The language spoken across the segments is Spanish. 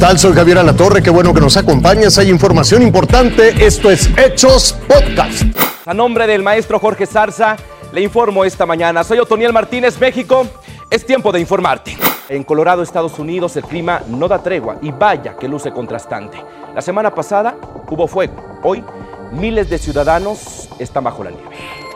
tal? Soy Javier Alatorre, qué bueno que nos acompañas. Hay información importante. Esto es Hechos Podcast. A nombre del maestro Jorge Zarza, le informo esta mañana. Soy Otoniel Martínez, México. Es tiempo de informarte. En Colorado, Estados Unidos, el clima no da tregua y vaya que luce contrastante. La semana pasada hubo fuego. Hoy, miles de ciudadanos están bajo la nieve.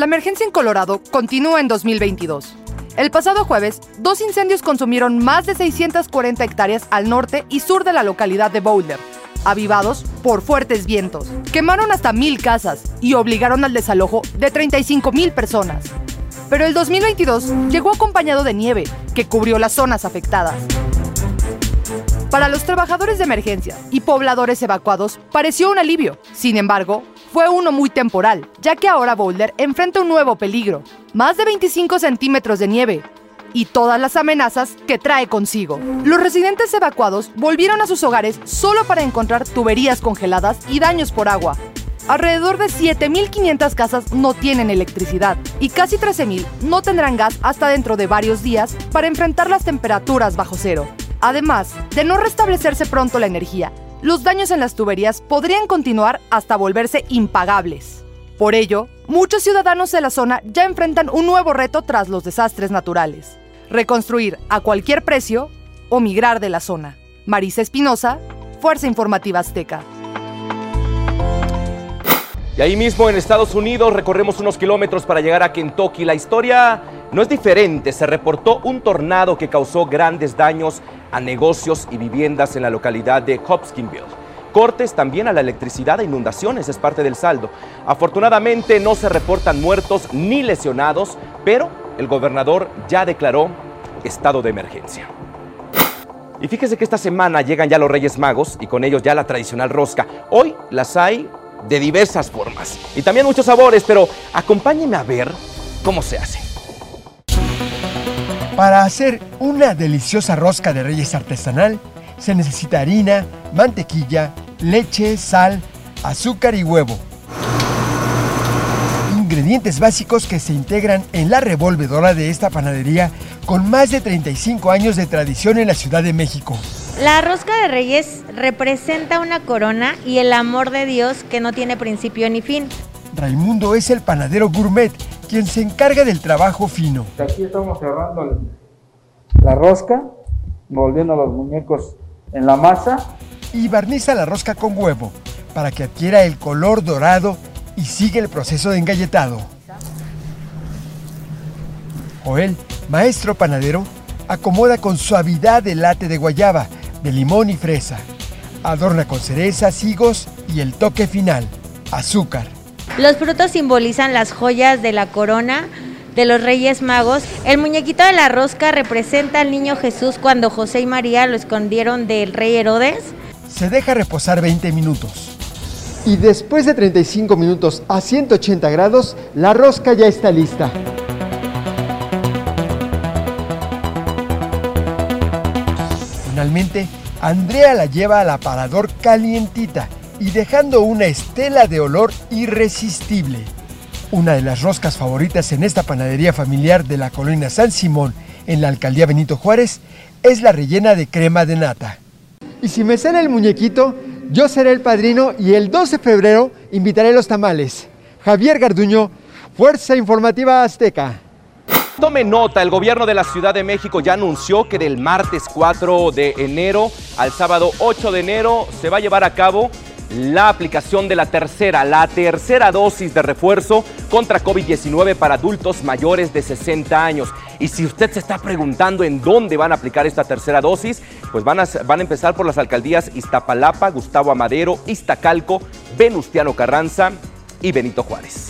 La emergencia en Colorado continúa en 2022. El pasado jueves, dos incendios consumieron más de 640 hectáreas al norte y sur de la localidad de Boulder, avivados por fuertes vientos. Quemaron hasta mil casas y obligaron al desalojo de 35 mil personas. Pero el 2022 llegó acompañado de nieve, que cubrió las zonas afectadas. Para los trabajadores de emergencia y pobladores evacuados pareció un alivio. Sin embargo, fue uno muy temporal, ya que ahora Boulder enfrenta un nuevo peligro, más de 25 centímetros de nieve y todas las amenazas que trae consigo. Los residentes evacuados volvieron a sus hogares solo para encontrar tuberías congeladas y daños por agua. Alrededor de 7.500 casas no tienen electricidad y casi 13.000 no tendrán gas hasta dentro de varios días para enfrentar las temperaturas bajo cero. Además de no restablecerse pronto la energía, los daños en las tuberías podrían continuar hasta volverse impagables. Por ello, muchos ciudadanos de la zona ya enfrentan un nuevo reto tras los desastres naturales. Reconstruir a cualquier precio o migrar de la zona. Marisa Espinosa, Fuerza Informativa Azteca. Y ahí mismo en Estados Unidos recorremos unos kilómetros para llegar a Kentucky. La historia no es diferente. Se reportó un tornado que causó grandes daños a negocios y viviendas en la localidad de Hopkinsville. Cortes también a la electricidad e inundaciones es parte del saldo. Afortunadamente no se reportan muertos ni lesionados, pero el gobernador ya declaró estado de emergencia. Y fíjese que esta semana llegan ya los Reyes Magos y con ellos ya la tradicional rosca. Hoy las hay de diversas formas y también muchos sabores, pero acompáñenme a ver cómo se hace. Para hacer una deliciosa rosca de reyes artesanal, se necesita harina, mantequilla, leche, sal, azúcar y huevo. Ingredientes básicos que se integran en la revolvedora de esta panadería con más de 35 años de tradición en la Ciudad de México. La rosca de reyes representa una corona y el amor de Dios que no tiene principio ni fin. Raimundo es el panadero gourmet quien se encarga del trabajo fino. Aquí estamos cerrando la rosca, volviendo los muñecos en la masa. Y barniza la rosca con huevo para que adquiera el color dorado y sigue el proceso de engalletado. Joel, maestro panadero, acomoda con suavidad el late de guayaba, de limón y fresa. Adorna con cerezas, higos y el toque final, azúcar. Los frutos simbolizan las joyas de la corona de los Reyes Magos. El muñequito de la rosca representa al niño Jesús cuando José y María lo escondieron del rey Herodes. Se deja reposar 20 minutos. Y después de 35 minutos a 180 grados, la rosca ya está lista. Andrea la lleva al aparador calientita y dejando una estela de olor irresistible. Una de las roscas favoritas en esta panadería familiar de la colonia San Simón, en la alcaldía Benito Juárez, es la rellena de crema de nata. Y si me sale el muñequito, yo seré el padrino y el 12 de febrero invitaré los tamales. Javier Garduño, Fuerza Informativa Azteca. Tome nota, el gobierno de la Ciudad de México ya anunció que del martes 4 de enero al sábado 8 de enero se va a llevar a cabo la aplicación de la tercera, la tercera dosis de refuerzo contra COVID-19 para adultos mayores de 60 años. Y si usted se está preguntando en dónde van a aplicar esta tercera dosis, pues van a, van a empezar por las alcaldías Iztapalapa, Gustavo Amadero, Iztacalco, Venustiano Carranza y Benito Juárez.